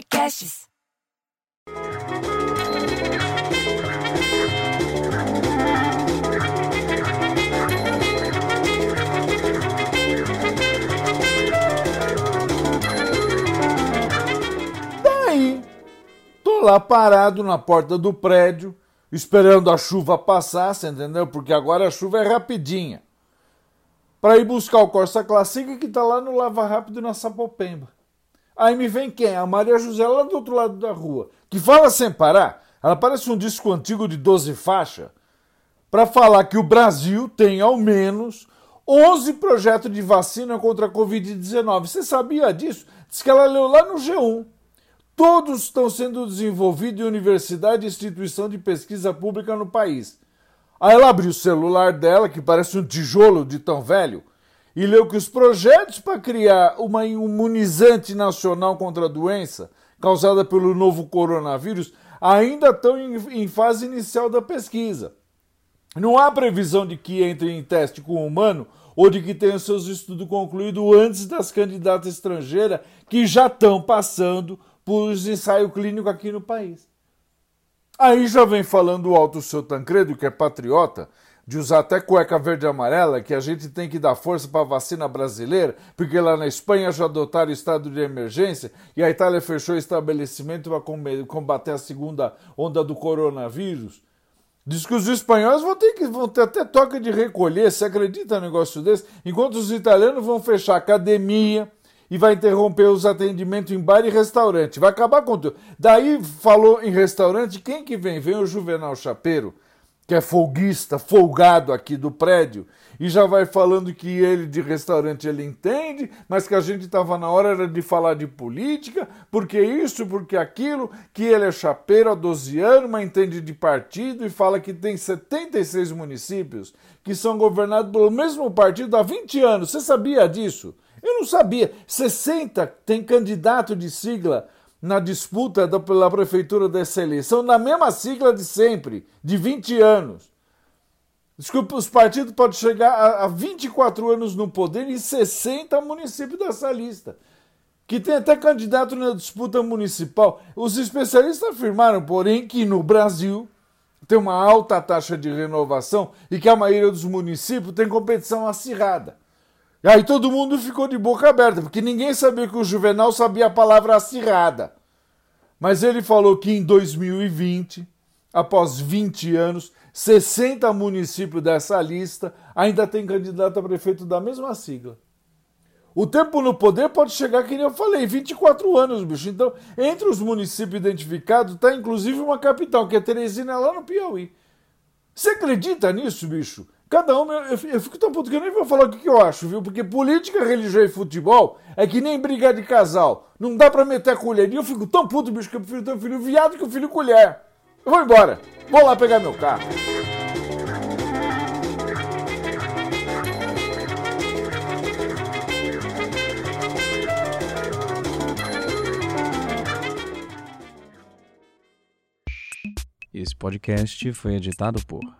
Podcasts. Daí, tô lá parado na porta do prédio, esperando a chuva passar, você entendeu? Porque agora a chuva é rapidinha. Para ir buscar o Corsa Classic que tá lá no Lava Rápido na Sapopemba. Aí me vem quem? A Maria José lá do outro lado da rua, que fala sem parar. Ela parece um disco antigo de 12 faixas. Para falar que o Brasil tem ao menos 11 projetos de vacina contra a Covid-19. Você sabia disso? Diz que ela leu lá no G1. Todos estão sendo desenvolvidos em universidade e instituição de pesquisa pública no país. Aí ela abriu o celular dela, que parece um tijolo de tão velho, e leu que os projetos para criar uma imunizante nacional contra a doença causada pelo novo coronavírus ainda estão em, fase inicial da pesquisa. Não há previsão de que entre em teste com o humano ou de que tenham seus estudos concluídos antes das candidatas estrangeiras que já estão passando por ensaio clínico aqui no país. Aí já vem falando alto o seu Tancredo, que é patriota, de usar até cueca verde e amarela, que a gente tem que dar força para a vacina brasileira, porque lá na Espanha já adotaram estado de emergência e a Itália fechou o estabelecimento para combater a segunda onda do coronavírus. Diz que os espanhóis vão ter que vão ter até toque de recolher, você acredita no negócio desse? Enquanto os italianos vão fechar academia e vai interromper os atendimentos em bar e restaurante. Vai acabar com tudo. Daí falou em restaurante, quem que vem? Vem o Juvenal Chapeiro que é folguista, folgado aqui do prédio, e já vai falando que ele de restaurante ele entende, mas que a gente estava na hora era de falar de política, porque isso, porque aquilo, que ele é chapeiro há 12 anos, mas entende de partido e fala que tem 76 municípios que são governados pelo mesmo partido há 20 anos. Você sabia disso? Eu não sabia. 60 tem candidato de sigla na disputa da, pela prefeitura dessa eleição, na mesma sigla de sempre, de 20 anos. Desculpa, os partidos podem chegar a, a 24 anos no poder e 60 municípios dessa lista. Que tem até candidato na disputa municipal. Os especialistas afirmaram, porém, que no Brasil tem uma alta taxa de renovação e que a maioria dos municípios tem competição acirrada. E aí todo mundo ficou de boca aberta, porque ninguém sabia que o Juvenal sabia a palavra acirrada. Mas ele falou que em 2020, após 20 anos, 60 municípios dessa lista ainda tem candidato a prefeito da mesma sigla. O tempo no poder pode chegar, que nem eu falei, 24 anos, bicho. Então, entre os municípios identificados, está inclusive uma capital, que é Teresina, lá no Piauí. Você acredita nisso, bicho? Cada um, eu, eu, fico tão puto que eu nem vou falar o que, eu acho, viu? Porque política, religião e futebol é que nem brigar de casal. Não dá pra meter a colher. E eu fico tão puto, bicho, que eu prefiro ter um filho viado que um filho colher. Eu vou embora. Vou lá pegar meu carro. Esse podcast foi editado por